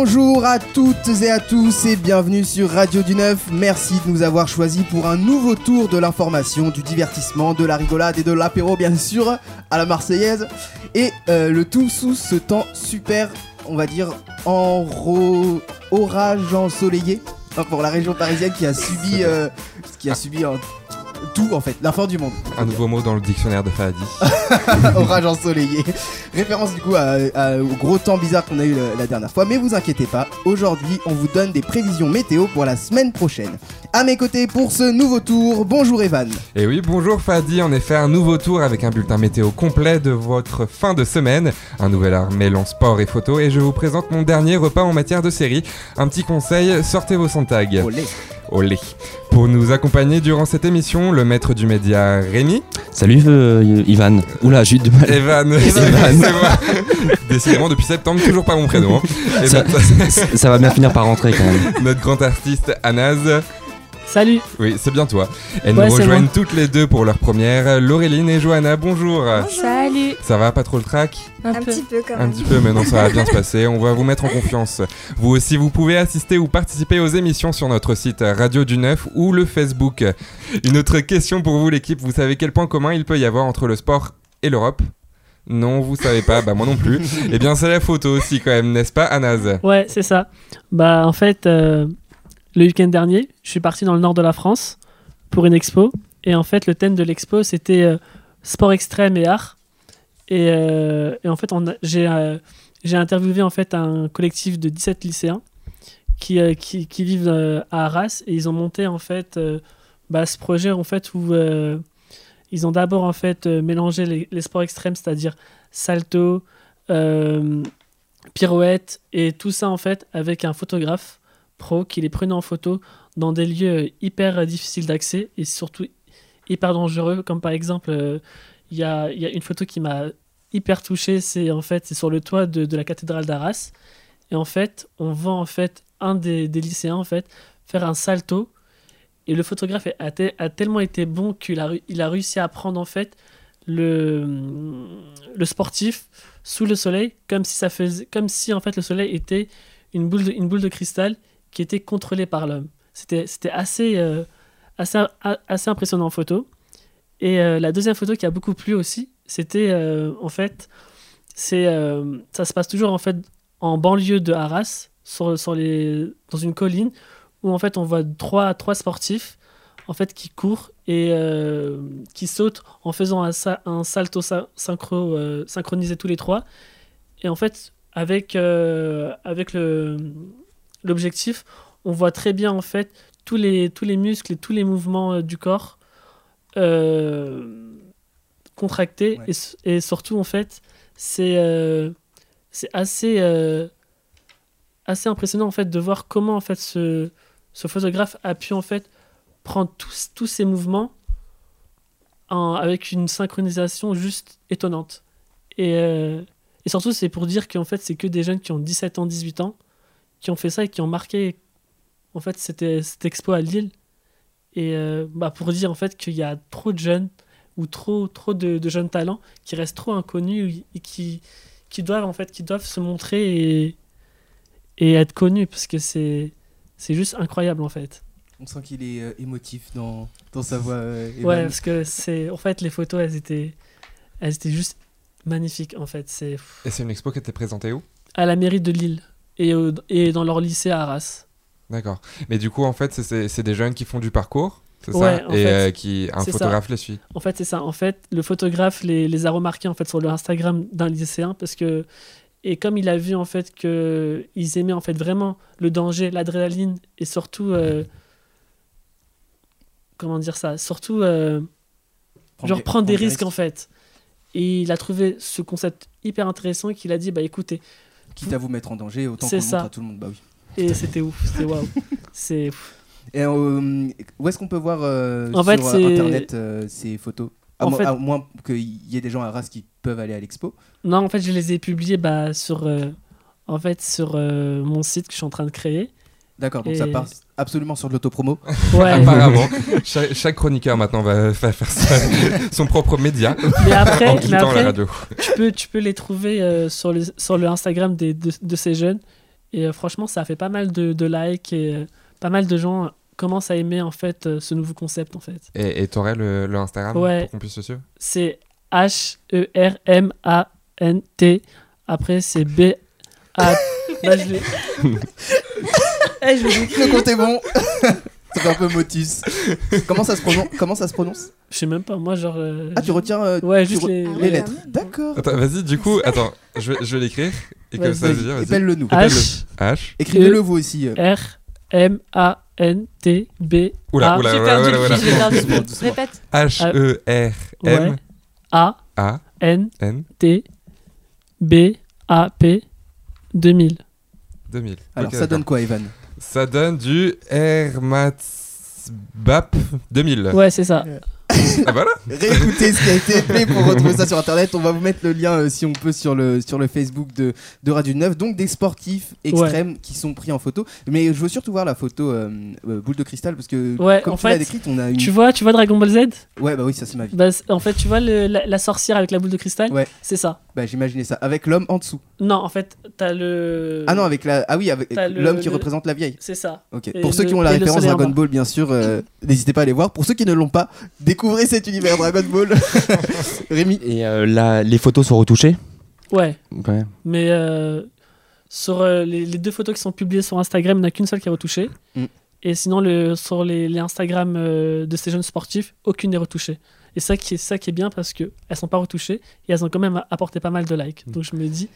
Bonjour à toutes et à tous et bienvenue sur Radio du Neuf. Merci de nous avoir choisis pour un nouveau tour de l'information, du divertissement, de la rigolade et de l'apéro bien sûr à la Marseillaise. Et euh, le tout sous ce temps super, on va dire, en orage ensoleillé hein, pour la région parisienne qui a subi, euh, qui a subi un tout en fait, la fin du monde. Un nouveau mot dans le dictionnaire de Fahadi. Orage ensoleillé. Référence du coup au gros temps bizarre qu'on a eu la, dernière fois. Mais vous inquiétez pas, aujourd'hui on vous donne des prévisions météo pour la semaine prochaine. À mes côtés pour ce nouveau tour, bonjour Evan. Et oui, bonjour Fadi, en effet un nouveau tour avec un bulletin météo complet de votre fin de semaine, un nouvel art mêlant sport et photo et je vous présente mon dernier repas en matière de série. Un petit conseil, sortez vos Sontag. Olé. Olé. Pour nous accompagner durant cette émission, le maître du média Rémi. Salut euh, Ivan. Oula, j'ai eu du mal. Evan. Evan. Décidément, depuis septembre, toujours pas mon prénom. Hein. Ça, ça, va bien finir par rentrer quand même. Notre grand artiste Anaz. Salut Oui, c'est bien toi. Elles nous rejoignent toutes les deux pour leur première. Laureline et Johanna, bonjour. Salut Ça va pas trop le track un, petit peu quand même. Un petit peu, mais non, ça va bien se passer. On va vous mettre en confiance. Vous aussi, vous pouvez assister ou participer aux émissions sur notre site Radio du Neuf ou le Facebook. Une autre question pour vous, l'équipe. Vous savez quel point commun il peut y avoir entre le sport et l'Europe? Non, vous savez pas, bah moi non plus. eh bien, c'est la photo aussi quand même, n'est-ce pas, Anaz? Ouais, c'est ça. Bah en fait, euh, le week-end dernier, je suis parti dans le nord de la France pour une expo. Et en fait, le thème de l'expo, c'était euh, sport extrême et art. Et, euh, en fait, euh, j'ai interviewé en fait un collectif de 17 lycéens qui, qui, vivent à Arras. Et ils ont monté en fait bah, ce projet en fait où ils ont d'abord en fait mélangé les, les sports extrêmes, c'est-à-dire salto, pirouette et tout ça en fait avec un photographe pro qui les prenait en photo dans des lieux hyper difficiles d'accès et surtout hyper dangereux, comme par exemple, euh, il y, a, y, a, une photo qui m'a hyper touché, c'est en fait sur le toit de, de la cathédrale d'Arras. Et en fait, on voit en fait un des, des, lycéens en fait faire un salto. Et le photographe a, a tellement été bon qu'il a, il a réussi à prendre en fait le, le sportif sous le soleil, comme si, ça faisait, comme si en fait le soleil était une boule une boule de cristal qui était contrôlé par l'homme. C'était, assez, euh, assez, assez impressionnant en photo. Et euh, la deuxième photo qui a beaucoup plu aussi, c'était euh, en fait, c'est, ça se passe toujours en fait en banlieue de Arras, sur, sur les, dans une colline, où en fait on voit trois, trois sportifs en fait qui courent et qui sautent en faisant un, un salto synchro, synchronisé tous les trois. Et en fait, avec, avec le, l'objectif, on voit très bien en fait tous les, tous les muscles et tous les mouvements euh, du corps euh, contractés. Et, surtout en fait c'est euh, c'est assez assez impressionnant en fait de voir comment en fait ce, ce photographe a pu en fait prendre tous, tous ces mouvements avec une synchronisation juste étonnante. Et, et surtout c'est pour dire qu'en fait c'est que des jeunes qui ont 17 ans 18 ans qui ont fait ça et qui ont marqué en fait c'était cette expo à Lille. Et euh, bah, pour dire en fait qu'il y a trop de jeunes ou trop trop de, jeunes talents qui restent trop inconnus et qui qui doivent en fait qui doivent se montrer et, et être connus parce que c'est c'est juste incroyable en fait. On sent qu'il est euh, émotif dans, dans sa voix euh, ouais parce que c'est en fait les photos elles étaient elles étaient juste magnifiques en fait. C'est et c'est une expo qui était présentée où? à la mairie de Lille et, et dans leur lycée à Arras. D'accord. Mais du coup, en fait, c'est des jeunes qui font du parcours c'est ça Et euh, qui, un photographe les suit En fait, c'est ça. En fait, le photographe les, les, a remarqués en fait, sur le Instagram d'un lycéen parce que. Et comme il a vu en fait qu'ils aimaient en fait vraiment le danger, l'adrénaline et surtout. Euh, comment dire ça Surtout. Euh, prendre genre des, prendre des risques, en fait. Et il a trouvé ce concept hyper intéressant qu'il a dit bah écoutez, quitte à vous mettre en danger, autant qu'on montre à tout le monde. Bah oui. Et c'était ouf, c'était waouh. C'est. Et euh, où est-ce qu'on peut voir euh, sur euh, internet ces photos? À, moins qu'il y ait des gens à Arras qui peuvent aller à l'expo. Non, en fait, je les ai publiés bah, sur, en fait, sur mon site que je suis en train de créer. D'accord, donc ça part absolument sur de l'autopromo. Ouais. Apparemment. chaque, chroniqueur maintenant va, faire son propre média mais après, en quittant la radio. Tu peux, tu peux les trouver sur, le, sur le Instagram des, de, de, ces jeunes Et euh, franchement, ça a fait pas mal de, de likes et euh, pas mal de gens commencent à aimer en fait euh, ce nouveau concept en fait. Et t'aurais le, le Instagram Ouais. pour qu'on puisse te suivre? C'est H-E-R-M-A-N-T. Après, c'est B-A. Bah, je l'ai. Eh, je vais l'écrire. Le compte est bon. Fait un peu motus. Comment ça se prononce Comment ça se prononce Je sais même pas, moi, genre. euh, Ah, tu retiens euh, Ouais, tu juste re- les. Ah les lettres. D'accord. Attends, vas-y, du coup, attends, je vais, je vais l'écrire. Et comme ça, je vais dire, Vas-y, vas-y. Épelle-le nous. H H. Écrivez-le vous aussi. euh. R M A N T B Oula, A oula, J'ai oula, perdu oula, le oula. fil, j'ai perdu le fil. Répète. H-E-R-M-A-N. Ouais. A N T B A P 2000. 2000. Alors Ok, ça d'accord. donne quoi, Evan? Ça donne du Hermatsbap 2000. Ouais, c'est ça. Ah voilà Réécoutez ce qui a été fait pour retrouver ça sur internet. On va vous mettre le lien euh, si on peut sur le, sur le Facebook de, de Radio 9. Donc des sportifs extrêmes qui sont pris en photo. Mais je veux surtout voir la photo euh, euh, boule de cristal parce que Ouais, comme en tu l'as fait, décrite, on a une. Tu vois, tu vois Dragon Ball Z? Ouais, bah oui, ça c'est ma vie. bah, En fait, tu vois le- la, la sorcière avec la boule de cristal? Ouais. C'est ça. Bah j'imaginais ça. Avec l'homme en dessous. Non, en fait, t'as le. Ah non, avec la. Ah oui, avec T'as le- l'homme qui représente la vieille. C'est ça. Ok. Et Pour ceux qui ont la référence Dragon. Ball, bien sûr, euh, n'hésitez pas à aller voir. Pour ceux qui ne l'ont pas, découvrez cet univers Dragon Ball. Rémi. Et euh, là, les photos sont retouchées? Ouais. Ouais. Mais euh, sur euh, les, les deux photos qui sont publiées sur Instagram, il n'y en a qu'une seule qui est retouchée. Mm. Et sinon, le, sur les, les Instagram euh, de ces jeunes sportifs, aucune n'est retouchée. Et ça qui est, ça qui est bien parce qu'elles ne sont pas retouchées et elles ont quand même apporté pas mal de likes. Mm. Donc je me dis,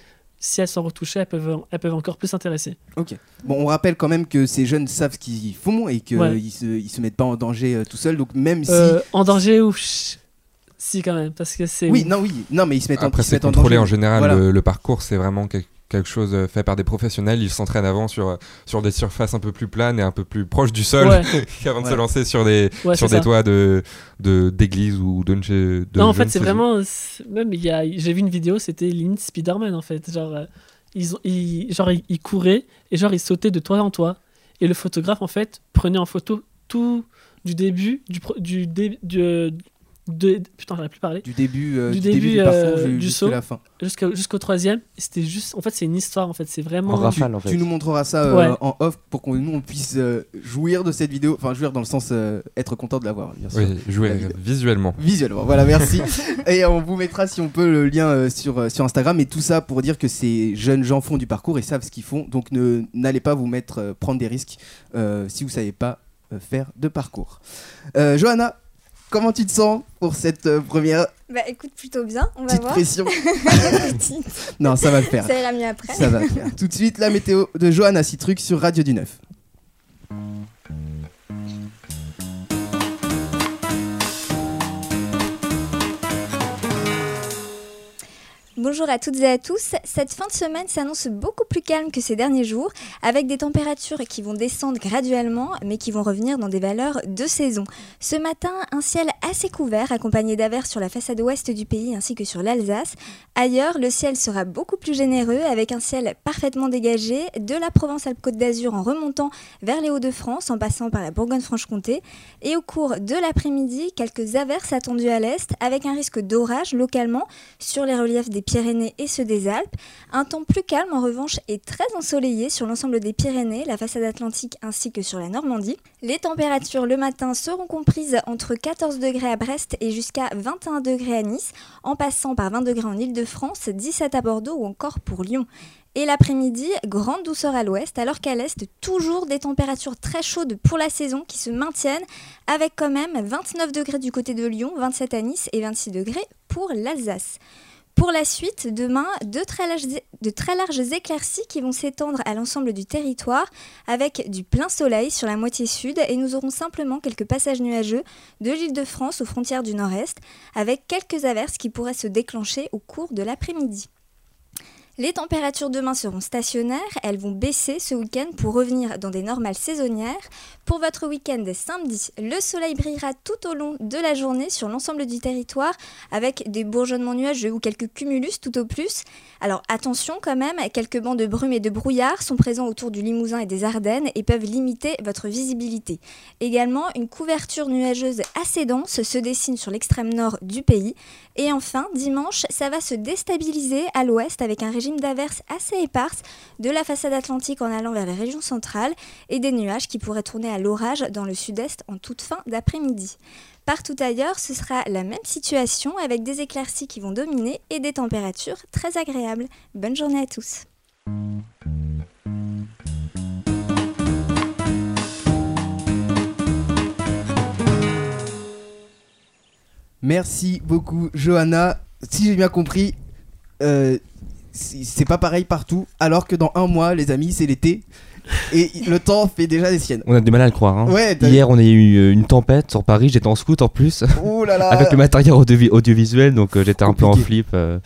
si elles sont retouchées, elles peuvent, elles peuvent encore plus intéresser. Ok. Bon, on rappelle quand même que ces jeunes savent ce qu'ils font et qu'ils Ouais. se, ils se mettent pas en danger euh, tout seuls. Donc même si. Euh, en danger ou chut, si quand même parce que c'est oui, non, oui, non, mais ils se mettent en, Après, ils se c'est en contrôlé en général. Voilà. Le, le parcours, c'est vraiment quel- quelque chose euh, fait par des professionnels. Ils s'entraînent avant sur, euh, sur des surfaces un peu plus planes et un peu plus proches du sol Ouais. qu'avant de se lancer sur des, Ouais, sur des ça. toits de de- d'église ou de, de non, en fait, c'est vraiment. Même, j'ai vu une vidéo, c'était limite Spider-Man, en fait. Genre, euh, ils, ont, ils, genre, ils, ils couraient et genre, ils sautaient de toit en toit. Et le photographe, en fait, prenait en photo tout du début, du, du, du, de, putain, plus Du début, euh, Du du, début, début, du parcours euh, du saut. la fin. jusqu'au, troisième. C'était juste, en fait, c'est une histoire, en fait. C'est vraiment. En rafale, en fait. Tu nous montreras ça euh, Ouais. en off pour qu'on nous on puisse jouir de cette vidéo. Enfin, jouir dans le sens euh, être content de l'avoir. Oui, jouer La visuellement. Visuellement, voilà, merci. et on vous mettra, si on peut, le lien euh, sur, euh, sur Instagram. Et tout ça pour dire que ces jeunes gens font du parcours et savent ce qu'ils font. Donc ne- n'allez pas vous mettre, euh, prendre des risques euh, si vous savez pas faire de parcours. Euh, Johanna, comment tu te sens pour cette euh, première Bah écoute, plutôt bien, on va petite voir. pression. Non, ça va le faire. Ça ira mieux après. Ça va le faire. Tout de suite, la météo de Johanna Citruc sur Radio du Neuf. Bonjour à toutes et à tous. Cette fin de semaine s'annonce beaucoup plus calme que ces derniers jours, avec des températures qui vont descendre graduellement, mais qui vont revenir dans des valeurs de saison. Ce matin, un ciel assez couvert, accompagné d'averses sur la façade ouest du pays ainsi que sur l'Alsace. Ailleurs, le ciel sera beaucoup plus généreux, avec un ciel parfaitement dégagé, de la Provence-Alpes-Côte d'Azur en remontant vers les Hauts-de-France, en passant par la Bourgogne-Franche-Comté. Et au cours de l'après-midi, quelques averses attendues à l'est, avec un risque d'orage localement sur les reliefs des Pyrénées et ceux des Alpes. Un temps plus calme en revanche et très ensoleillé sur l'ensemble des Pyrénées, la façade atlantique ainsi que sur la Normandie. Les températures le matin seront comprises entre 14 degrés à Brest et jusqu'à 21 degrés à Nice, en passant par 20 degrés en Ile-de-France, 17 à Bordeaux ou encore pour Lyon. Et l'après-midi, grande douceur à l'ouest, alors qu'à l'est, toujours des températures très chaudes pour la saison qui se maintiennent, avec quand même 29 degrés du côté de Lyon, 27 à Nice et 26 degrés pour l'Alsace. Pour la suite, demain, de très, larges, éclaircies qui vont s'étendre à l'ensemble du territoire avec du plein soleil sur la moitié sud et nous aurons simplement quelques passages nuageux de l'île de France aux frontières du nord-est avec quelques averses qui pourraient se déclencher au cours de l'après-midi. Les températures demain seront stationnaires, elles vont baisser ce week-end pour revenir dans des normales saisonnières. Pour votre week-end samedi, le soleil brillera tout au long de la journée sur l'ensemble du territoire avec des bourgeonnements nuageux ou quelques cumulus tout au plus. Alors attention quand même, quelques bancs de brume et de brouillard sont présents autour du Limousin et des Ardennes et peuvent limiter votre visibilité. Également, une couverture nuageuse assez dense se dessine sur l'extrême nord du pays. Et enfin, dimanche, ça va se déstabiliser à l'ouest avec un régime d'averses assez éparses de la façade atlantique en allant vers les régions centrales et des nuages qui pourraient tourner à l'orage dans le sud-est en toute fin d'après-midi. Partout ailleurs, ce sera la même situation avec des éclaircies qui vont dominer et des températures très agréables. Bonne journée à tous. Merci beaucoup, Johanna. Si j'ai bien compris, euh, c'est pas pareil partout, alors que dans un mois, les amis, c'est l'été. Et le temps fait déjà des siennes. On a du mal à le croire. hein. Ouais, Hier, on a eu euh, une tempête sur Paris. J'étais en scout en plus, là là avec le matériel audio- audiovisuel, donc euh, j'étais un peu en flip. euh,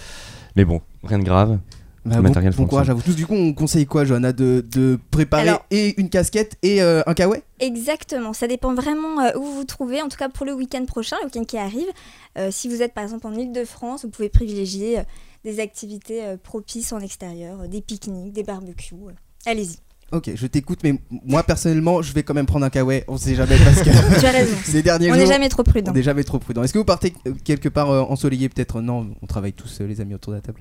mais bon, rien de grave. Bah, bon, courage à vous tous. Du coup, on conseille quoi, Johanna de, de préparer Alors- et une casquette et euh, un kawaii? Exactement, ça dépend vraiment euh, où vous vous trouvez. En tout cas, pour le week-end prochain, le week-end qui arrive, euh, si vous êtes par exemple en Ile-de-France, vous pouvez privilégier euh, des activités euh, propices en extérieur, euh, des pique-niques, des barbecues. euh. Allez-y, Ok, je t'écoute, mais moi personnellement, je vais quand même prendre un kawaii. On sait jamais parce que tu as raison. ces derniers On n'est jamais trop prudent. On n'est jamais trop prudent. Est-ce que vous partez quelque part euh, ensoleillé peut-être Non, on travaille tous euh, les amis autour de la table?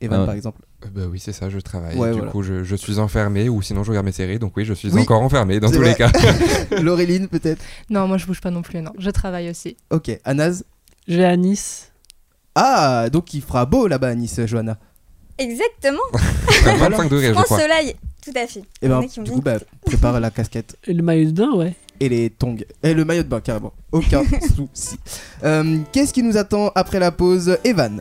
Evan Ah ouais. par exemple. Euh, Bah oui, c'est ça, je travaille. Ouais, du voilà. coup, je, je suis enfermé ou sinon je regarde mes séries. Donc oui, je suis Oui. encore enfermé dans tous vrai. les cas. Laureline peut-être Non, moi je bouge pas non plus, non. Je travaille aussi. Ok, Anas Je vais à Nice. Ah, donc il fera beau là-bas à Nice, Johanna. Exactement, Enfin, 25 degrés, je crois. Soleil, tout à fait. Et en ben, du coup, bah, prépare la casquette Et le maillot de bain, ouais. Et les tongs. Et le maillot de bain, carrément. Aucun souci. Euh, Qu'est-ce qui nous attend après la pause Evan?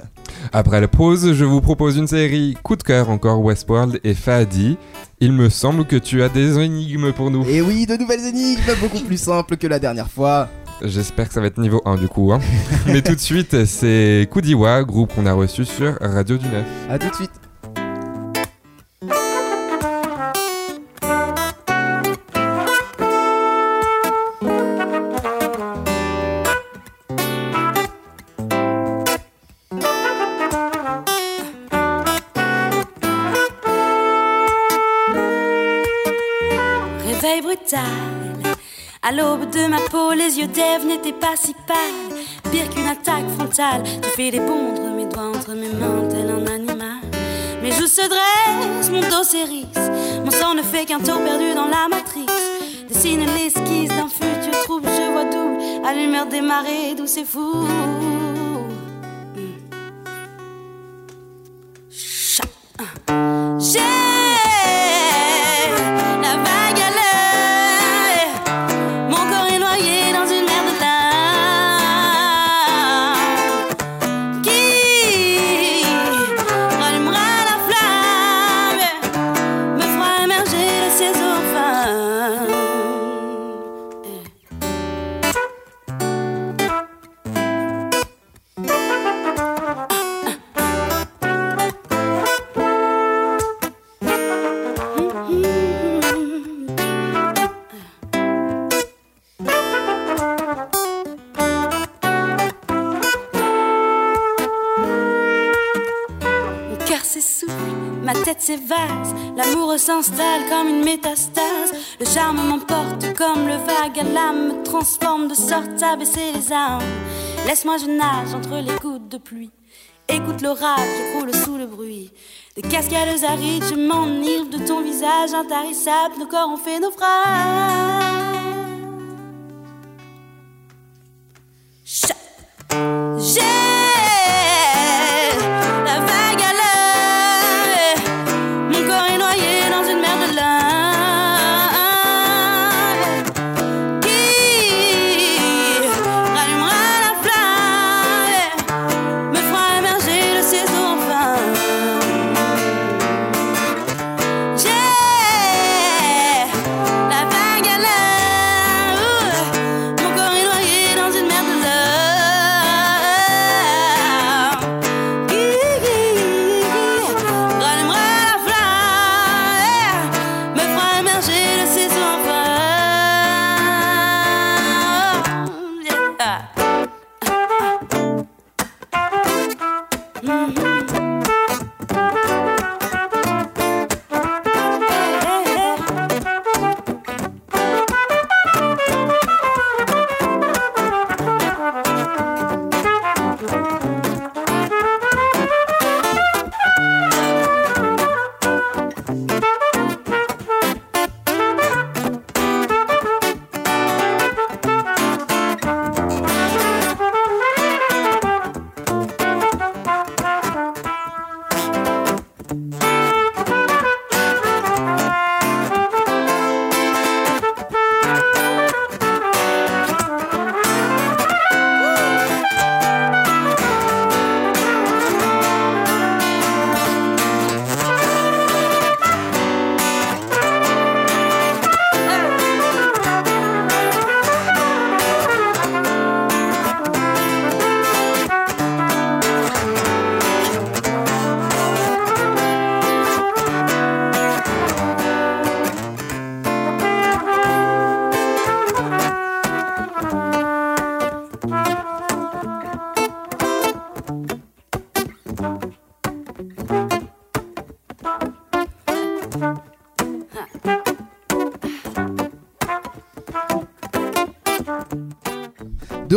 Après la pause, je vous propose une série coup de cœur encore Westworld et Fadi. Il me semble que tu as des énigmes pour nous. Et oui, de nouvelles énigmes, beaucoup plus simples que la dernière fois. J'espère que ça va être niveau 1 du coup. hein. Mais tout de suite, c'est Koudiwa, groupe qu'on a reçu sur Radio du Neuf. A tout de suite. Réveil brutal. À l'aube de ma peau, les yeux d'Ève n'étaient pas si pâles. Pire qu'une attaque frontale. Tu fais les pondre mes doigts entre mes mains, tel un animal. Mes joues se dressent, mon dos s'érisse. Mon sang ne fait qu'un tour perdu dans la matrice. Dessine l'esquisse d'un futur trouble, je vois double. À l'humeur des marées, d'où c'est fou. Ma tête s'évase, l'amour s'installe comme une métastase. Le charme m'emporte comme le vague l'âme, me transforme de sorte à baisser les armes. Laisse-moi, je nage entre les gouttes de pluie. Écoute l'orage, j'écroule sous le bruit. Des cascades arides, je m'enivre de ton visage intarissable. Nos corps ont fait naufrage. Mm-hmm.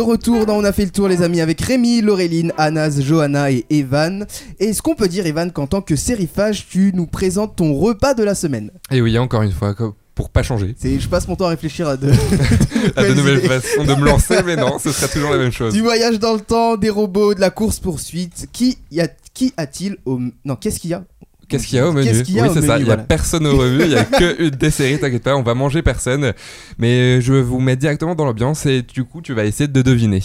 Retour dans On a fait le tour les amis avec Rémi, Laureline, Anas, Johanna et Evan. Et est-ce qu'on peut dire Evan qu'en tant que sérifage tu nous présentes ton repas de la semaine Et oui, encore une fois, pour pas changer, C'est, Je passe mon temps à réfléchir à de, à de nouvelles façons de me lancer, mais non, ce sera toujours la même chose. du voyage dans le temps, des robots, de la course poursuite. Qui y a qui a-t-il au non qu'est-ce qu'il y a Qu'est-ce qu'il y a au menu y a Oui, c'est ça. Il y a personne au revue. Il y a que une des séries. T'inquiète pas, on va manger personne. Mais je vous mets directement dans l'ambiance et du coup, tu vas essayer de deviner.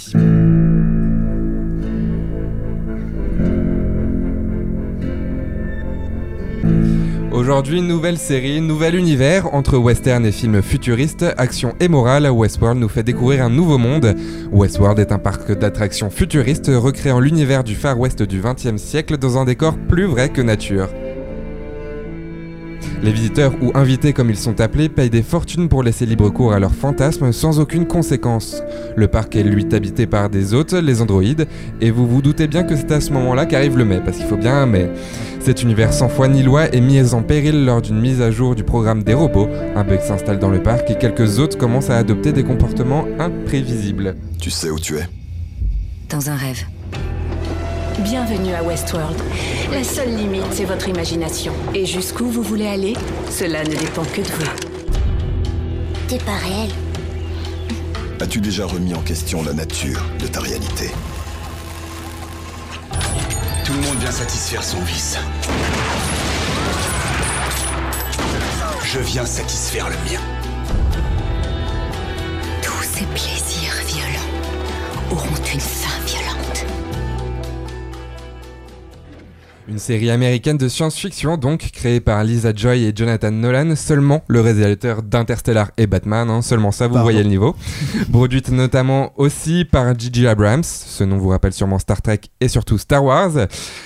Aujourd'hui, nouvelle série, nouvel univers entre western et films futuristes, action et morale. Westworld nous fait découvrir un nouveau monde. Westworld est un parc d'attractions futuristes recréant l'univers du Far West du XXe siècle dans un décor plus vrai que nature. Les visiteurs ou invités comme ils sont appelés payent des fortunes pour laisser libre cours à leurs fantasmes sans aucune conséquence. Le parc est lui habité par des hôtes, les androïdes, et vous vous doutez bien que c'est à ce moment-là qu'arrive le mais, parce qu'il faut bien un mais. Cet univers sans foi ni loi est mis en péril lors d'une mise à jour du programme des robots. Un bug s'installe dans le parc et quelques hôtes commencent à adopter des comportements imprévisibles. Tu sais où tu es Dans un rêve. Bienvenue à Westworld. La seule limite, c'est votre imagination. Et jusqu'où vous voulez aller, cela ne dépend que de vous. T'es pas réel. As-tu déjà remis en question la nature de ta réalité? Tout le monde vient satisfaire son vice. Je viens satisfaire le mien. Tous ces plaisirs violents auront une Une série américaine de science-fiction, donc, créée par Lisa Joy et Jonathan Nolan, seulement le réalisateur d'Interstellar et Batman, hein, seulement ça, vous Pardon. voyez le niveau. Produite notamment aussi par J.J. Abrams, ce nom vous rappelle sûrement Star Trek et surtout Star Wars.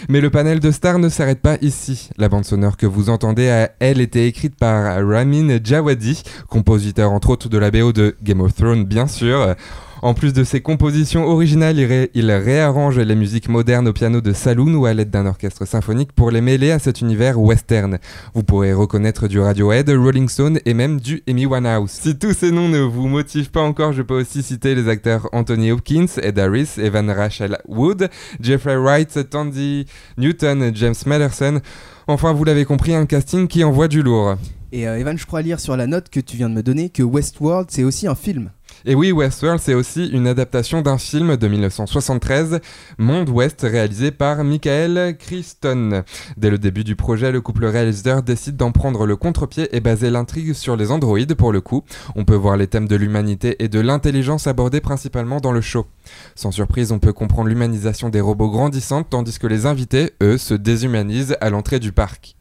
Mais le panel de stars ne s'arrête pas ici. La bande sonore que vous entendez a, elle, été écrite par Ramin Djawadi, compositeur entre autres de la BO de Game of Thrones, bien sûr. En plus de ses compositions originales, il, ré- il réarrange les musiques modernes au piano de saloon ou à l'aide d'un orchestre symphonique pour les mêler à cet univers western. Vous pourrez reconnaître du Radiohead, Rolling Stone et même du Amy Winehouse. Si tous ces noms ne vous motivent pas encore, je peux aussi citer les acteurs Anthony Hopkins, Ed Harris, Evan Rachel Wood, Jeffrey Wright, Tandy Newton, James Madison. Enfin, vous l'avez compris, un casting qui envoie du lourd. Et euh, Evan, je crois lire sur la note que tu viens de me donner que Westworld c'est aussi un film. Et oui, Westworld, c'est aussi une adaptation d'un film de 1973, Monde Ouest, réalisé par Michael Crichton. Dès le début du projet, le couple réalisateur décide d'en prendre le contre-pied et baser l'intrigue sur les androïdes pour le coup. On peut voir les thèmes de l'humanité et de l'intelligence abordés principalement dans le show. Sans surprise, on peut comprendre l'humanisation des robots grandissantes tandis que les invités, eux, se déshumanisent à l'entrée du parc.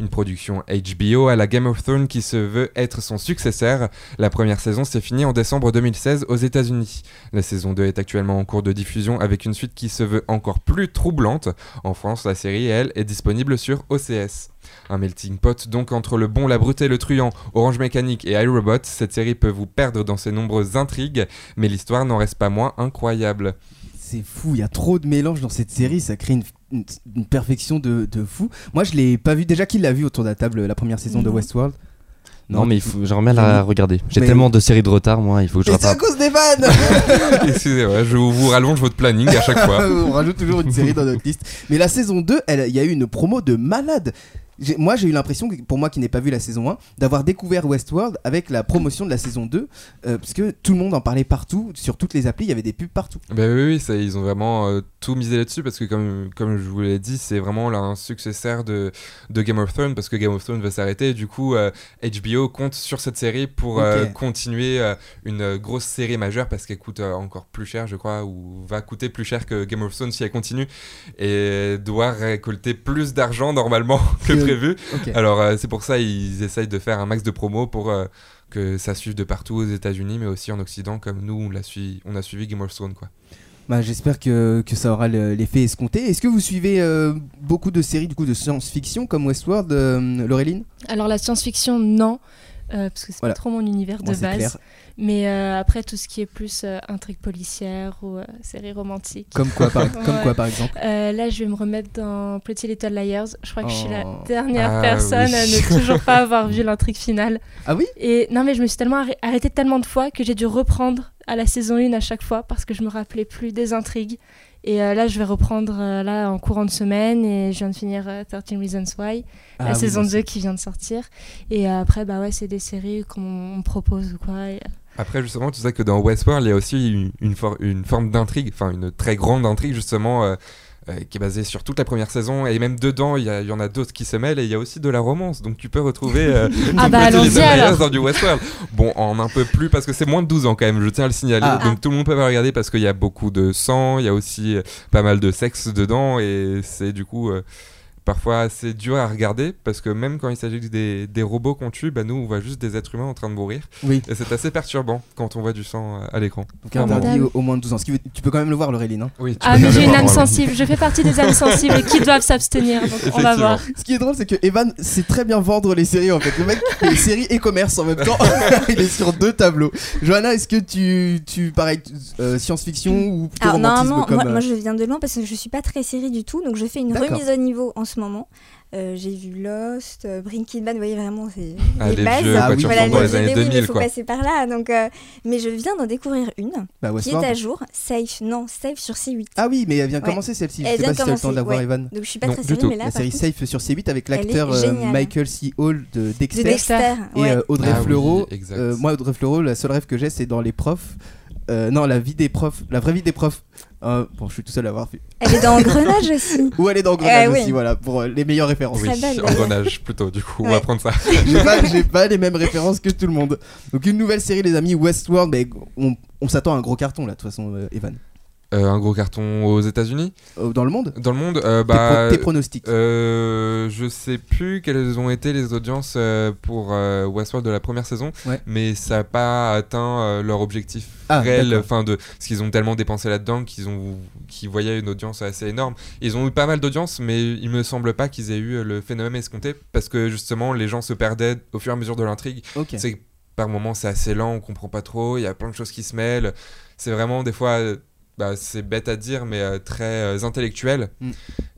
Une production HBO à la Game of Thrones qui se veut être son successeur. La première saison s'est finie en décembre 2016 aux États-Unis. La saison 2 est actuellement en cours de diffusion avec une suite qui se veut encore plus troublante. En France, la série, elle, est disponible sur OCS. Un melting pot donc entre le bon, la brute et le truand, Orange Mécanique et iRobot, cette série peut vous perdre dans ses nombreuses intrigues, mais l'histoire n'en reste pas moins incroyable. C'est fou, il y a trop de mélange dans cette série, ça crée une, une- une perfection de, de fou. Moi je l'ai pas vu, déjà qui l'a vu autour de la table la première saison de. Westworld? Non, mais il faut, j'aimerais bien la regarder. J'ai Mais- tellement de séries de retard, moi, il faut que je Mais c'est à cause des vannes Excusez-moi, je vous rallonge votre planning à chaque fois. On rajoute toujours une série dans notre liste. Mais la saison 2, elle- il y a eu une promo de malade. Moi, j'ai eu l'impression, pour moi qui n'ai pas vu la saison 1, d'avoir découvert Westworld avec la promotion de la saison 2, euh, parce que tout le monde en parlait partout, sur toutes les applis, il y avait des pubs partout. Ben oui, oui, ça, ils ont vraiment euh, tout misé là-dessus parce que comme, comme je vous l'ai dit, c'est vraiment là, un successeur de, de Game of Thrones parce que Game of Thrones va s'arrêter. et Du coup, euh, HBO compte sur cette série pour euh, continuer euh, une euh, grosse série majeure parce qu'elle coûte euh, encore plus cher, je crois, ou va coûter plus cher que Game of Thrones si elle continue et doit récolter plus d'argent normalement Que- prévu. Alors euh, c'est pour ça ils essayent de faire un max de promos pour euh, que ça suive de partout aux États-Unis mais aussi en Occident comme nous on, l'a suivi, on a suivi Game of Thrones quoi. Bah, J'espère que, que ça aura le- l'effet escompté. Est-ce que vous suivez euh, beaucoup de séries du coup de science-fiction comme Westworld, euh, Laureline? Alors la science-fiction, non, euh, parce que c'est Voilà. pas trop mon univers de Moi, base. clair. Mais euh, après tout ce qui est plus euh, intrigue policière ou euh, série romantique. Comme quoi, par, comme Ouais. quoi par exemple Euh, là, je vais me remettre dans Pretty Little Liars. Je crois que je suis la Oh. dernière Ah, personne oui. à ne toujours pas avoir vu l'intrigue finale. Ah oui? Et non, mais je me suis tellement arrê- arrêtée tellement de fois que j'ai dû reprendre à la saison 1 à chaque fois parce que je me rappelais plus des intrigues. Et euh, là, je vais reprendre euh, là en courant de semaine et je viens de finir euh, 13 Reasons Why, Ah la oui, saison moi 2 aussi. qui vient de sortir. Et euh, après, bah ouais, c'est des séries qu'on propose ou quoi. et, Après, justement, tu sais que dans Westworld, il y a aussi une, une, for- une forme d'intrigue, enfin une très grande intrigue, justement, qui est basée sur toute la première saison. Et même dedans, il y, y en a d'autres qui se mêlent et il y a aussi de la romance. Donc tu peux retrouver euh, Ah bah, dans du Westworld. Bon, en un peu plus, parce que c'est moins de 12 ans quand même, je tiens à le signaler. Ah. Donc tout le monde peut pas regarder parce qu'il y a beaucoup de sang, il y a aussi euh, pas mal de sexe dedans et c'est du coup. euh, Parfois assez dur à regarder parce que même quand il s'agit des, des robots qu'on tue, bah nous on voit juste des êtres humains en train de mourir. Oui. Et c'est assez perturbant quand on voit du sang euh, à l'écran. Donc interdit au, au moins de 12 ans. Ce qui veut- tu peux quand même le voir, Laureline. Hein Oui, Ah, mais j'ai une âme vraiment. sensible. Je fais partie des âmes sensibles qui doivent s'abstenir. Donc on va voir. Ce qui est drôle, c'est que Evan sait très bien vendre les séries en fait. Le mec fait les séries et commerce en même temps. Il est sur deux tableaux. Johanna, est-ce que tu, tu pareil, euh, science-fiction ou plutôt Alors romantisme normalement, comme moi, euh, moi, je viens de loin parce que je suis pas très série du tout, donc je fais une remise au niveau en ce moment. Euh, j'ai vu Lost, euh, Breaking Bad, vous voyez vraiment c'est Ah, les bases. vieux, Ah quoi, oui. tu voilà, dans les les années 2000, faut quoi. passer par là. Donc, euh, mais je viens d'en découvrir une Bah, qui est à jour, Safe, non Safe sur C8. Ah oui, mais elle vient Ouais. commencer celle-ci. Je Elle sais vient pas si t'as le temps commencer, de la voir, ouais. Evan. Donc je suis pas Non, très série, mais là La série contre, Safe sur C8 avec l'acteur euh. Michael C. Hall de de Dexter. Dexter, Et ouais. euh, Audrey Ah Fleurot. moi, Audrey Fleurot, la seule rêve que j'ai, c'est dans Les Profs. Euh, non, la vie des profs. La vraie vie des profs. Euh, bon, je suis tout seul à avoir vu. Elle est dans Engrenage aussi. Ou elle est dans Ah oui. aussi, voilà, pour euh, les meilleures références. Oui, engrenage plutôt, du coup, on va prendre ça. j'ai pas, j'ai pas les mêmes références que tout le monde. Donc une nouvelle série les amis, Westworld, mais on, on s'attend à un gros carton là de toute façon euh, Evan. Euh, un gros carton aux États-Unis Euh, dans le monde Dans le monde euh, Tes pro- bah, tes, pronostics. euh, Je sais plus quelles ont été les audiences euh, pour Westworld de la première saison, Ouais. mais ça n'a pas atteint leur objectif Ah, réel, enfin de parce qu'ils ont tellement dépensé là-dedans qu'ils ont qu'ils voyaient une audience assez énorme. Ils ont eu pas mal d'audience, mais il me semble pas qu'ils aient eu le phénomène escompté parce que justement les gens se perdaient au fur et à mesure de l'intrigue. Ok. C'est que par moments c'est assez lent, on comprend pas trop, il y a plein de choses qui se mêlent. C'est vraiment des fois, bah, c'est bête à dire, mais euh, très euh, intellectuel. Mm.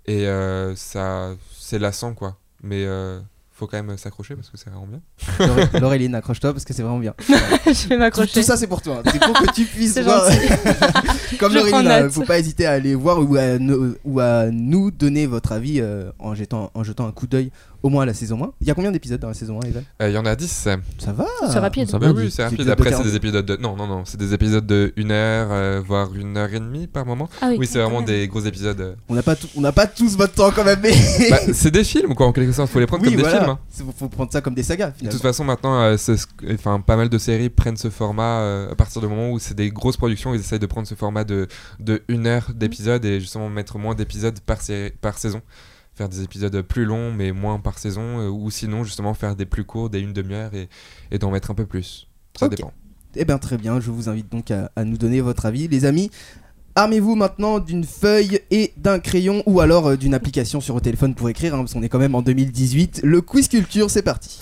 Et euh, ça, c'est lassant quoi. Mais euh, faut quand même s'accrocher parce que c'est vraiment bien. Laure- Laureline, accroche-toi parce que c'est vraiment bien. je vais Tout, m'accrocher. tout ça c'est pour toi. C'est pour que tu puisses voir. Comme Laureline, faut pas hésiter à aller voir ou à, nous- ou à nous donner votre avis euh, en, jetant, en jetant un coup d'œil au moins à la saison 1. Il y a combien d'épisodes dans la saison 1, Evan? Euh, Il y en a 10. Ça va C'est rapide. Ça Oui, va, oui, c'est rapide. Après, de c'est 40. des épisodes de. Non, non, non, c'est des épisodes de 1 heure, euh, voire une heure et demie par moment. Ah oui. Oui, c'est vraiment des gros épisodes. euh. On n'a pas, on n'a pas tous votre temps quand même, mais. Bah, c'est des films, quoi, en quelque sorte. Faut les prendre oui, comme des films. hein. C'est- Faut prendre ça comme des sagas De toute façon, maintenant, euh, enfin, pas mal de séries prennent ce format euh, à partir du moment où c'est des grosses productions. Ils essayent de prendre ce format de, de une heure d'épisode et justement mettre moins d'épisodes par, sé- par saison. Faire des épisodes plus longs mais moins par saison. euh, ou sinon, justement, faire des plus courts, des une demi-heure et, et d'en mettre un peu plus. Ça dépend. Eh bien très bien, je vous invite donc à, à nous donner votre avis. Les amis, armez-vous maintenant d'une feuille et d'un crayon ou alors euh, d'une application sur votre téléphone pour écrire, hein, parce qu'on est quand même en 2018. Le quiz culture, c'est parti.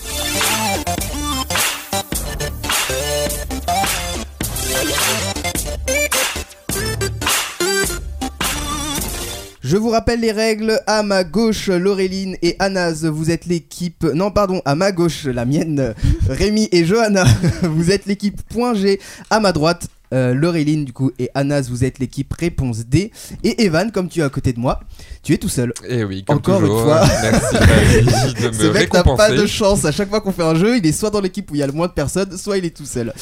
Je vous rappelle les règles. À ma gauche, Laureline et Anas, vous êtes l'équipe. Non, pardon, à ma gauche, la mienne, Rémi et Johanna, vous êtes l'équipe point G. À ma droite, euh, Laureline, du coup, et Anas, vous êtes l'équipe réponse D. Et Evan, comme tu es à côté de moi, tu es tout seul. Et oui, comme Encore une fois. Merci de Ce me mec n'a pas de chance. À chaque fois qu'on fait un jeu, il est soit dans l'équipe où il y a le moins de personnes, soit il est tout seul.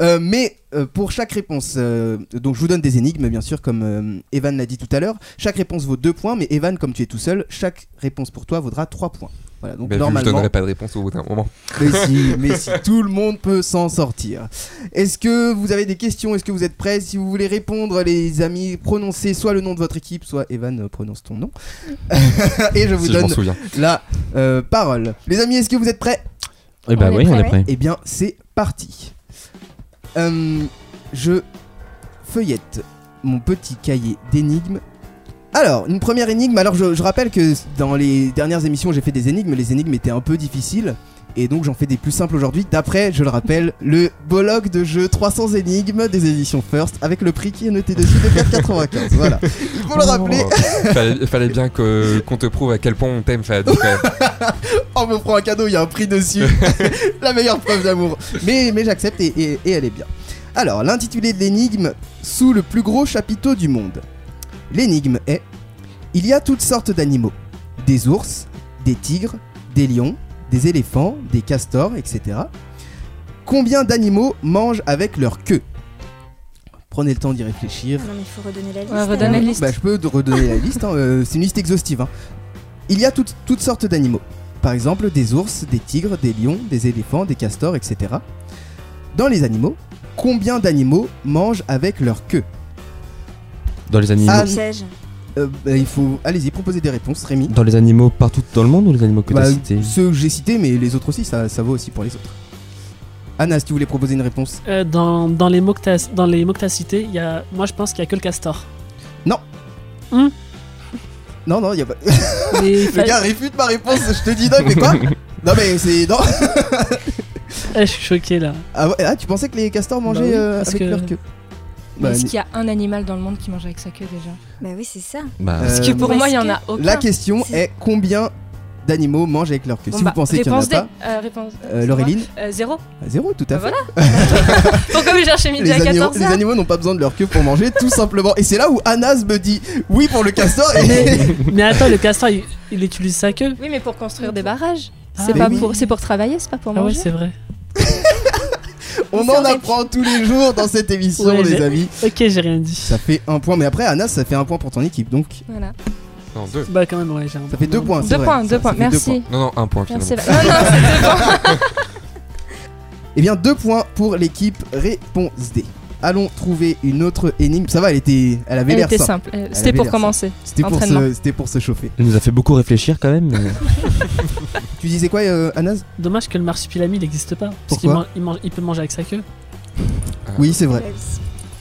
Euh, mais euh, pour chaque réponse, euh, donc je vous donne des énigmes, bien sûr, comme Evan l'a dit tout à l'heure. Chaque réponse vaut 2 points, mais Evan, comme tu es tout seul, chaque réponse pour toi vaudra 3 points. Voilà, donc Mais vu que je normalement. donnerai pas de réponse au bout d'un moment. Mais si, mais si, tout le monde peut s'en sortir. Est-ce que vous avez des questions? Est-ce que vous êtes prêts? Si vous voulez répondre, les amis, prononcez soit le nom de votre équipe, soit Evan euh, prononce ton nom. Et je vous Si donne la euh, parole. Les amis, est-ce que vous êtes prêts? Eh bah On est oui, on est ouais. prêt. Eh bien, c'est parti. Euh, je feuillette mon petit cahier d'énigmes. Alors, une première énigme. Alors, je, je rappelle que dans les dernières émissions, j'ai fait des énigmes. Les énigmes étaient un peu difficiles. Et donc, j'en fais des plus simples aujourd'hui. D'après, je le rappelle, le bolog de jeu 300 énigmes des éditions First, avec le prix qui est noté dessus de 4,95. Voilà. Il faut le rappeler. Oh, fallait, fallait bien que- qu'on te prouve à quel point on t'aime, Fad. Euh, On me prend un cadeau, il y a un prix dessus. La meilleure preuve d'amour. Mais, mais j'accepte et, et- et elle est bien. Alors, l'intitulé de l'énigme sous le plus gros chapiteau du monde. L'énigme est Il y a toutes sortes d'animaux des ours, des tigres, des lions, des éléphants, des castors, etc. Combien d'animaux mangent avec leur queue? Prenez le temps d'y réfléchir. Non, mais il faut redonner la liste. Ouais, redonne la alors. liste. Bah, je peux redonner la liste, hein, euh, c'est une liste exhaustive. hein. Il y a toutes, toutes sortes d'animaux. Par exemple, des ours, des tigres, des lions, des éléphants, des castors, etc. Dans les animaux, combien d'animaux mangent avec leur queue? Dans les animaux. Ah. Euh, bah, Il faut. Allez-y, proposez des réponses, Rémi. Dans les animaux partout dans le monde ou les animaux que Bah, t'as cités ceux que j'ai cités, mais les autres aussi, ça, ça vaut aussi pour les autres. Anna, si tu voulais proposer une réponse. Euh, dans, dans les mots que t'as dans les mots que t'as cités, il y a, moi je pense qu'il y a que le castor. Non, non, il y a pas. Mais Le fa- gars réfute ma réponse, je te dis non, mais quoi Non, mais c'est. Non. Ah, je suis choqué là. Ah, ouais, ah, tu pensais que les castors mangeaient Bah oui, euh, avec que- leur queue Bah, Est-ce qu'il y a un animal dans le monde qui mange avec sa queue déjà Bah oui, c'est ça. Bah, Euh, Parce que pour moi, il y en a aucun. La question est combien d'animaux mangent avec leur queue Bon, Si bah, vous pensez qu'il y en a D. pas, Euh, réponse. euh, Laureline Euh, Zéro. Ah, Zéro, tout à Bah fait. voilà. Pourquoi vous cherchez midi Les à animaux, 14 les animaux n'ont pas besoin de leur queue pour manger, tout simplement. Et c'est là où Anas me dit oui pour le castor. Et... Mais attends, le castor il, il utilise sa queue. Oui, mais pour construire des barrages. Ah, c'est oui. pour, c'est pour travailler, c'est pas pour Ah ouais, manger. c'est vrai. On en apprend tous les jours dans cette émission, Ouais, les amis. Ok, j'ai rien dit. Ça fait un point, mais après Anas, ça fait un point pour ton équipe, donc Voilà. Non, deux. Bah quand même, ouais, j'ai un ça fait deux points. c'est Deux vrai. points, deux points. deux Merci. Non, non, un point finalement. Merci. Non, non, c'est deux points. Eh bien, deux points pour l'équipe Réponse D. Allons trouver une autre énigme. Ça va, elle était, elle avait Elle l'air était simple. simple. Euh, C'était pour commencer. C'était pour, se, c'était pour se chauffer. il nous a fait beaucoup réfléchir quand même. mais- Tu disais quoi, euh, Anas Dommage que le marsupilami n'existe pas. Parce Pourquoi qu'il man- il, peut manger avec sa queue. Ah. Oui, c'est vrai.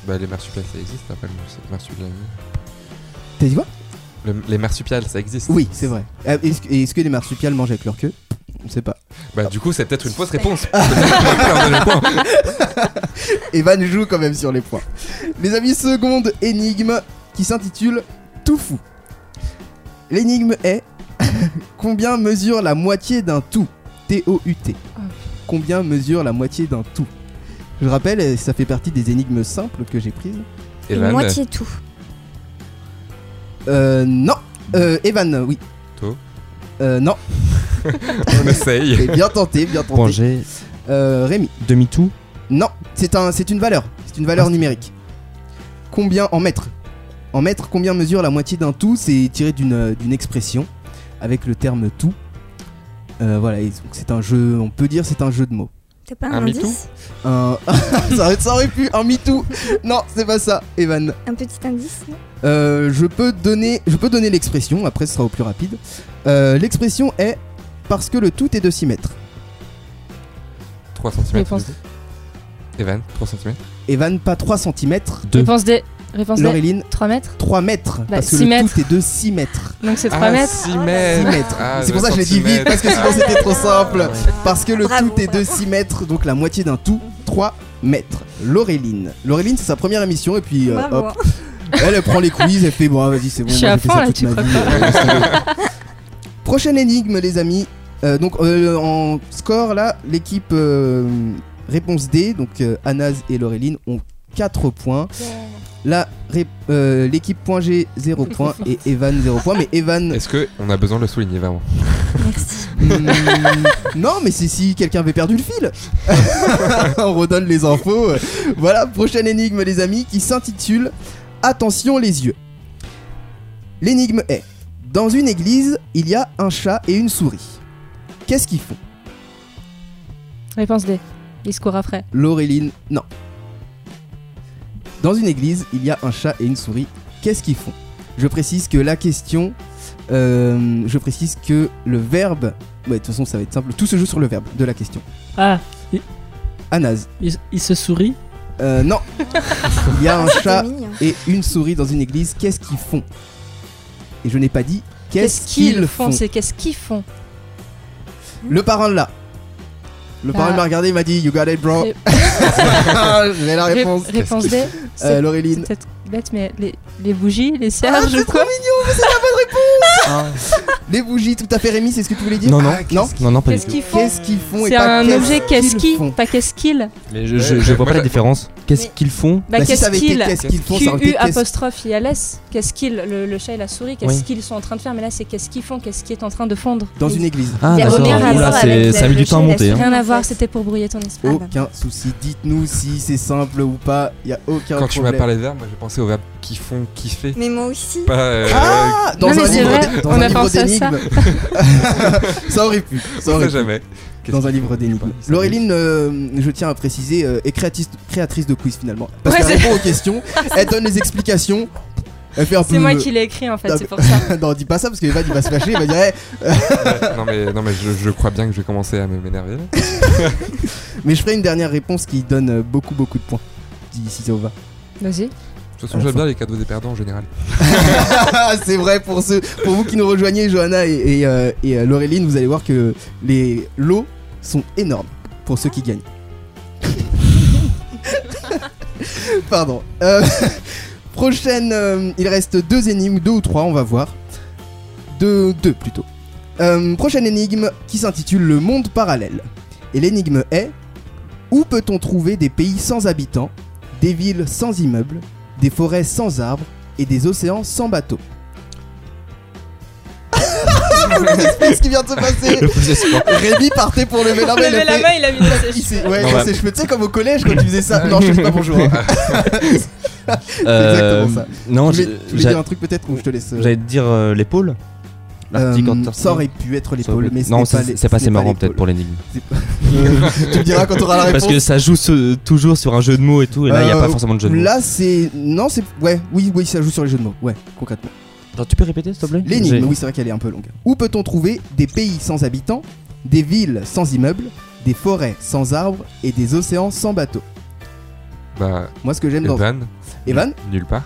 Bah les marsupiales, ça existe, t'as pas le marsupial. T'as dit quoi? Le- les marsupiales, ça existe. Oui, c'est vrai. Euh, Est-ce que, est-ce que les marsupiales mangent avec leur queue? On sait pas. Bah, du coup, c'est peut-être une fausse réponse. Evan joue quand même sur les points. Les amis, seconde énigme qui s'intitule Tout fou. L'énigme est Combien mesure la moitié d'un tout? T-O-U-T. Ah. Combien mesure la moitié d'un tout? Je rappelle, ça fait partie des énigmes simples que j'ai prises. Une Evan, moitié tout. Euh, non. Euh, Evan, oui. Toi Euh, non. on essaye. C'est bien tenté, bien tenté. Point G, Euh, Rémi. demi-tout. Non, c'est un, c'est une valeur. C'est une valeur Ah. numérique. Combien en mètres? En mètres, combien mesure la moitié d'un tout? C'est tiré d'une, euh, d'une expression avec le terme tout. Euh, voilà, c'est un jeu. On peut dire c'est un jeu de mots. T'as pas Un un, MeToo indice Un... ça, aurait, ça aurait pu un MeToo. Non, c'est pas ça, Evan. Un petit indice non? Euh, je peux donner, je peux donner l'expression. Après, ce sera au plus rapide. Euh, l'expression est parce que le tout est de 6 mètres. 3 cm. Réponse. Evan, 3 cm. Evan, pas 3 cm. Réponse D. Réponse D. Laureline, 3 mètres 3 mètres. Bah, parce que le mètres. tout est de 6 mètres. Donc c'est 3 ah, mètres 6 6 mètres. mètres. Ah, c'est pour ça que je l'ai dit vite, parce que sinon c'était trop simple. Parce que le Bravo, tout est de bravo. 6 mètres, donc la moitié d'un tout, 3 mètres. Laureline. Laureline, c'est sa première émission, et puis euh, hop, elle, elle prend les quiz, elle fait bon, vas-y, c'est bon, Je suis moi à j'ai fait fond, ça là, toute tu crois. Prochaine énigme, les amis. Euh, donc euh, en score là, l'équipe euh, réponse D, donc euh, Anas et Laureline ont 4 points. La euh, l'équipe point G 0 points et Evan 0 points. Mais Evan, Est-ce qu'on a besoin de le souligner vraiment Merci. Hmm, non, mais c'est si quelqu'un avait perdu le fil. On redonne les infos. Voilà, prochaine énigme, les amis, qui s'intitule Attention les yeux. L'énigme est Dans une église, il y a un chat et une souris. Qu'est-ce qu'ils font? Réponse D. Il se court après. Laureline, non. Dans une église, il y a un chat et une souris. Qu'est-ce qu'ils font? Je précise que la question. euh, je précise que le verbe. Ouais, de toute façon, ça va être simple. Tout se joue sur le verbe de la question. Ah, Anas. il, il se sourit? Euh, non. Il y a un chat mignon. et une souris dans une église. Qu'est-ce qu'ils font? Et je n'ai pas dit qu'est-ce qu'ils font? C'est qu'est-ce qu'ils font? Le parrain là. Le parrain m'a regardé, il m'a dit You got it, bro. J'ai la Ré- réponse. réponse D. Euh, C'est Laureline. c'est peut-être bête, mais les, les bougies, les Ah, cierges c'est ou quoi trop mignon, mais c'est la bonne réponse Les bougies, tout à fait Rémi, c'est ce que tu voulais dire Non, non. Ah, non Non, non, pas du Qu'est-ce qu'ils font Qu'est-ce qu'ils font C'est un objet qu'est-ce qu'ils pas qu'est-ce qu'il. Mais je, je, je vois pas la différence. Qu'est-ce qu'ils font Bah, Bah, si qu'est-ce avait été qu'il qu'est-ce qu'ils font, QU qu'est-ce- apostrophe ILS. Qu'est-ce qu'il le, le chat et la souris, qu'est-ce Oui. qu'ils sont en train de faire Mais là, c'est qu'est-ce qu'ils font, qu'est-ce qui est en train de fondre. Dans une église. Ah, d'accord. ça a mis du temps à monter. hein. Rien à voir, c'était pour brouiller ton esprit. Aucun souci. Dites-nous si c'est simple ou pas. Il y a aucun Quand tu m'as parlé de verbe, moi j'ai pensé aux verbes qui font kiffer. Mais moi aussi. Pas. Ah Dans Non, mais un livre, on a pensé ça. d'énigmes. ça aurait pu. Ça aurait pu. jamais. Dans un livre d'énigmes. Laureline, euh, je tiens à préciser, euh, est créatrice, créatrice de quiz finalement. Parce Ouais, qu'elle c'est- répond aux questions, elle donne les explications. C'est moi qui l'ai écrit en fait, Non, c'est pour ça. non, dis pas ça parce que Evan il va se fâcher, il va dire Ouais, non mais, non mais je, je crois bien que je vais commencer à me- m'énerver. Mais je ferai une dernière réponse qui donne beaucoup beaucoup de points. Si si ça vous va. Vas-y. J'aime bien les cadeaux des perdants en général. c'est vrai pour ceux, pour vous qui nous rejoignez, Johanna et, et, euh, euh, vous allez voir que les lots sont énormes pour ceux qui gagnent. Pardon. Euh, prochaine, il reste deux énigmes, deux ou trois, on va voir. Deux, deux plutôt. Prochaine énigme qui s'intitule Le monde parallèle. Et l'énigme est Où peut-on trouver des pays sans habitants, des villes sans immeubles, des forêts sans arbres et des océans sans bateaux Qu'est-ce qui vient de se passer Rémi partait pour lever la main. il a Lever la main, il a mis dans ses cheveux. Ouais, Non, dans bah- ses cheveux. Tu sais, comme au collège quand tu faisais ça. Non, je sais pas bonjour. Euh, exactement ça. Non, tu j'ai- voulais, tu voulais j'a- dire un truc peut-être ou je te laisse. euh, j'allais te dire euh, l'épaule. Euh, ça aurait pu être l'épaule, mais non, c'est pas assez marrant peut-être pour l'énigme. tu me diras quand on aura la réponse. Parce que ça joue ce- toujours sur un jeu de mots et tout, et là il y a Euh, pas forcément de jeu de mots. Là, c'est. Non, c'est. Ouais, oui, oui, ça joue sur les jeux de mots. Ouais, concrètement. Attends, tu peux répéter s'il te plaît? L'énigme, oui, c'est vrai qu'elle est un peu longue. Où peut-on trouver des pays sans habitants, des villes sans immeubles, des forêts sans arbres et des océans sans bateaux? Bah, Moi, ce que j'aime dans. Evan, Evan? Nulle part.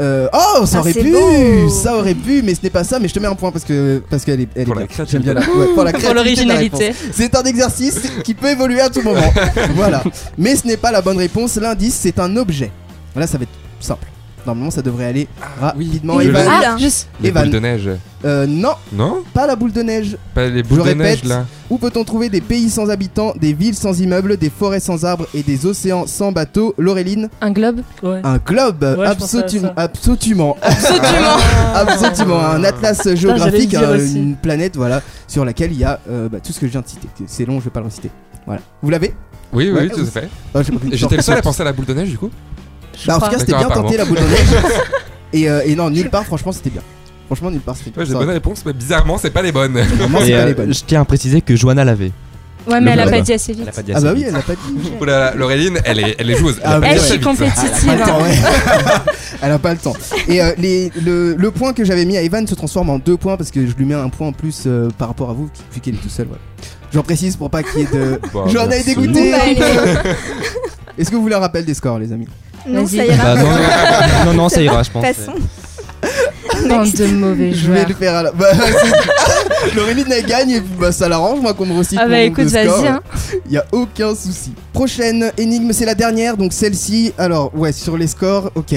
Euh, oh, ça Ah, aurait pu, beau. ça aurait pu, mais ce n'est pas ça. Mais je te mets un point parce que parce qu'elle est, elle Pour est la bien. J'aime bien la, ouais, pour la Pour l'originalité. C'est un exercice qui peut évoluer à tout moment. voilà. Mais ce n'est pas la bonne réponse. L'indice, c'est un objet. Là, ça va être simple. Normalement, ça devrait aller rapidement. je Evan. Ah, juste. Les Evan. boules de neige. Euh, non, Non pas la boule de neige. Pas les boules de répète. neige là. Où peut-on trouver des pays sans habitants, des villes sans immeubles, des forêts sans arbres et des océans sans bateaux? Laureline Un globe. Ouais. Un globe, Ouais, absolument, absolument, Absolument. absolument, un atlas géographique, aussi. une planète, voilà, sur laquelle il y a euh, bah, tout ce que je viens de citer. C'est long, je vais pas le reciter. Voilà. Vous l'avez? Oui, oui, Ouais, tout à fait. Ah, J'étais le seul à penser à la boule de neige du coup. Je Bah, en tout cas, c'était bien tenté la boule de neige. et, euh, et non, nulle part, franchement, c'était bien. Franchement, nulle part, c'était bien. Ouais, j'ai des bonnes réponses, mais bizarrement, c'est pas les bonnes. Vraiment, c'est Et, pas euh, les bonnes. je tiens à préciser que Johanna l'avait. Ouais, mais elle a globe. pas dit assez vite. Elle a pas dit Ah assez bah oui, vite. elle a pas dit. Oh là là, Laureline, elle est, elle est joueuse. Ah, Elle vite. compétitive. Elle a pas le temps, hein. ouais. Elle a pas le temps. Et euh, les- le, le point que j'avais mis à Evan se transforme en deux points parce que je lui mets un point en plus euh, par rapport à vous, vu qu'elle est tout seul. Voilà. J'en précise pour pas qu'il y ait de. Bah, Johanna est merci. Est-ce que vous voulez un rappel des scores, les amis Non, ça ira. Bah, non, non, non, non, ça ira, je pense. Passons. Bande de mauvais Je vais joueurs. le faire à la. Bah, elle gagne et bah, ça l'arrange, moi qu'on me recite. Ah bah écoute, vas-y. Hein. Y a aucun souci. Prochaine énigme, c'est la dernière, donc celle-ci. Alors, ouais, sur les scores, ok.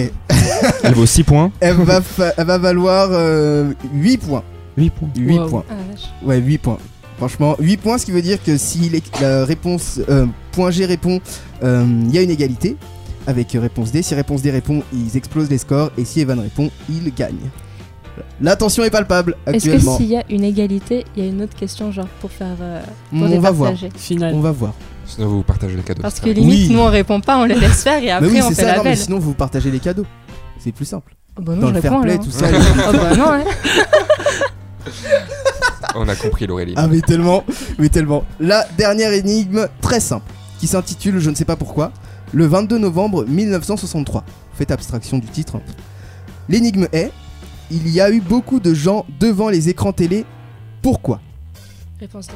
Elle vaut 6 points. Elle va, fa- elle va valoir euh, 8 points. 8 points. 8 Wow. points. Ah. Ouais, 8 points. Franchement, 8 points, ce qui veut dire que si les- la réponse euh, point G répond, euh, il y a une égalité avec réponse D. Si réponse D répond, ils explosent les scores. Et si Evan répond, il gagne. La tension est palpable Est-ce que actuellement. s'il y a une égalité, il y a une autre question, genre pour faire. euh, pour On va voir. Final. On va voir. Sinon, vous partagez les cadeaux. Parce que limite, Oui. nous on répond pas, on les laisse faire et mais après oui, on fait ça. la Non, mais sinon, vous partagez les cadeaux. C'est plus simple. Oh bah non, Dans je le fair play, alors. tout ça. Oh bah non, ouais. On a compris, Laureline. Ah mais tellement, mais tellement. La dernière énigme, très simple, qui s'intitule, je ne sais pas pourquoi, le 22 novembre 1963. Faites abstraction du titre. L'énigme est, il y a eu beaucoup de gens devant les écrans télé. Pourquoi? Réponse D.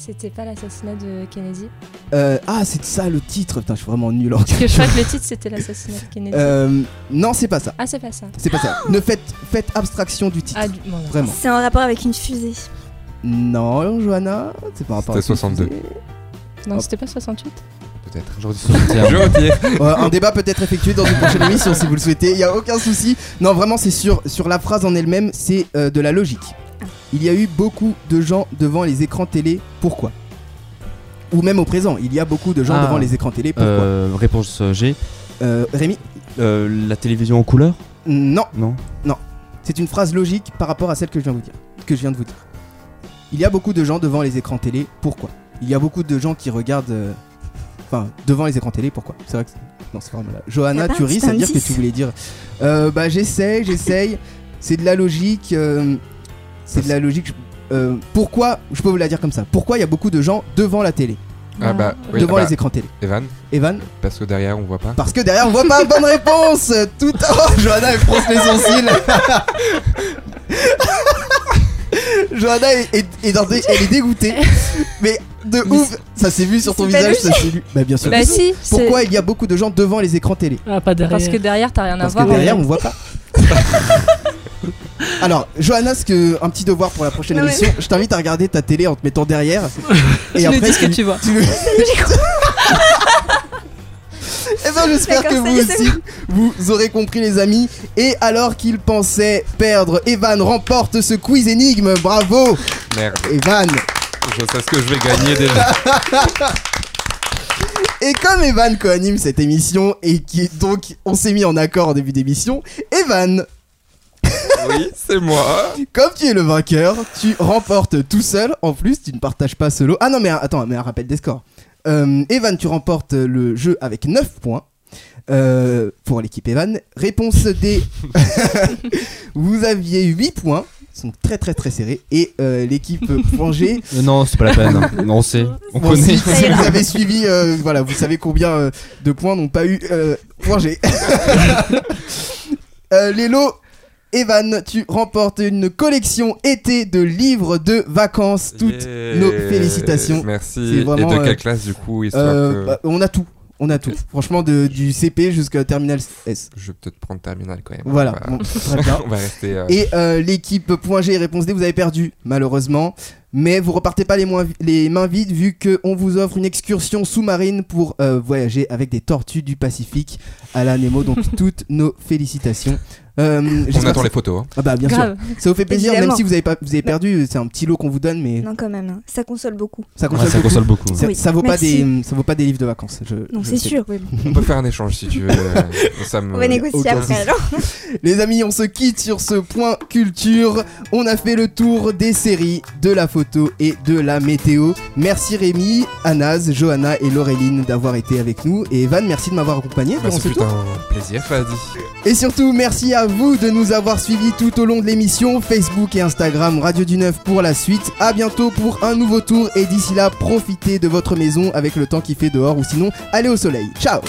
C'était pas l'assassinat de Kennedy Euh, ah, c'est ça le titre. Putain, je suis vraiment nul en Parce que je crois que le titre c'était l'assassinat de Kennedy. Euh, non, c'est pas ça. Ah, c'est pas ça. C'est pas ça. Ne faites, faites abstraction du titre. Ah, du... bon, d'accord. Vraiment. C'est en rapport avec une fusée. Non, Johanna, c'est par rapport à C'était 62. Non, c'était pas 68 peut-être. Euh, un débat peut être effectué dans une prochaine émission si vous le souhaitez, il y a aucun souci. Non, vraiment, c'est sur, sur la phrase en elle-même, c'est euh, de la logique. Il y a eu beaucoup de gens devant les écrans télé, pourquoi? Ou même au présent, il y a beaucoup de gens Ah. devant les écrans télé, pourquoi? Euh, réponse G. Euh, Rémi? Euh, la télévision en couleur? Non, Non. c'est une phrase logique par rapport à celle que je viens de vous dire. Que je viens de vous dire. Il y a beaucoup de gens devant les écrans télé, pourquoi? Il y a beaucoup de gens qui regardent. euh, Enfin, devant les écrans télé, pourquoi? C'est vrai que. c'est- Non, c'est vraiment là. Johanna, pas tu ris, ça veut dire que indice tu voulais dire. Euh, bah, j'essaye, j'essaye. C'est de la logique. euh, C'est de la logique. euh, pourquoi Je peux vous la dire comme ça. Pourquoi il y a beaucoup de gens devant la télé Ah bah, oui, Devant ah bah, les écrans télé Evan, Evan parce que derrière on voit pas. Parce que derrière on voit pas bonne réponse Tout Oh, Johanna elle fronce les sourcils Johanna est, est- est dans des- elle est dégoûtée Mais de ouf Ça s'est vu sur ton visage, ça s'est vu Bah bien sûr Bah que si. Pourquoi il y a beaucoup de gens devant les écrans télé Ah, pas derrière. Parce que derrière, t'as rien à Parce voir. que derrière on voit pas Alors, Johanna, ce que, un petit devoir pour la prochaine Non, mais- émission, je t'invite à regarder ta télé en te mettant derrière. Tu nous dis ce que tu vois. tu- Eh ben, j'espère que vous aussi, vous aurez compris, les amis. Et alors qu'il pensait perdre, Evan remporte ce quiz énigme. Bravo, Merde, Evan. je sais ce que je vais gagner déjà. Et comme Evan co-anime cette émission et qui donc on s'est mis en accord en début d'émission, Evan, Oui, c'est moi. comme tu es le vainqueur, tu remportes tout seul. En plus, tu ne partages pas solo. Ah non, mais attends, mais un rappel des scores. Euh, Evan, tu remportes le jeu avec 9 points. Euh, pour l'équipe Evan. Réponse D. Vous aviez 8 points. Ils sont très très très serrés. Et euh, l'équipe. Euh, Non, c'est pas la peine. hein. Non, on sait. On Bon, connaît. si, si vous avez suivi, euh, voilà, vous savez combien euh, de points n'ont pas eu euh, point G. euh, Evan, tu remportes une collection été de livres de vacances. Toutes Yeah. nos félicitations. Merci. C'est vraiment, Et de euh, quelle classe du coup Euh, que... bah, on a tout. On a tout. Franchement, de, du CP jusqu'à Terminal S. Je vais peut-être prendre terminal quand même. Voilà, On va- bon, très bien. on va rester. euh, Et euh, l'équipe Point G et Réponse D, vous avez perdu, malheureusement. Mais vous repartez pas les, moins- les mains vides vu qu'on vous offre une excursion sous-marine pour euh, voyager avec des tortues du Pacifique à la Nemo. Donc toutes nos félicitations. Euh, On attend les photos. hein. Ah bah bien Grave. sûr. Ça vous fait plaisir, Évidemment. même si vous avez, pas, vous avez perdu, c'est un petit lot qu'on vous donne, mais Non, quand même, hein. ça console beaucoup. ça Ouais, console ça beaucoup. console beaucoup. Ça, Oui, ça vaut pas des, ça vaut pas des livres de vacances. je- Non, c'est sûr. oui. On peut faire un échange si tu veux. ça me... On va négocier après. alors. Les amis, on se quitte sur ce point culture. On a fait le tour des séries, de la photo et de la météo. Merci Rémi, Anas, Johanna et Laureline d'avoir été avec nous. Et Evan, merci de m'avoir accompagné Bah, durant ce ce fut tour. un plaisir, Fadi. Et surtout, merci à vous de nous avoir suivis tout au long de l'émission. Facebook et Instagram Radio du Neuf pour la suite. À bientôt pour un nouveau tour. Et d'ici là, profitez de votre maison avec le temps qui fait dehors ou sinon, allez au soleil. Ciao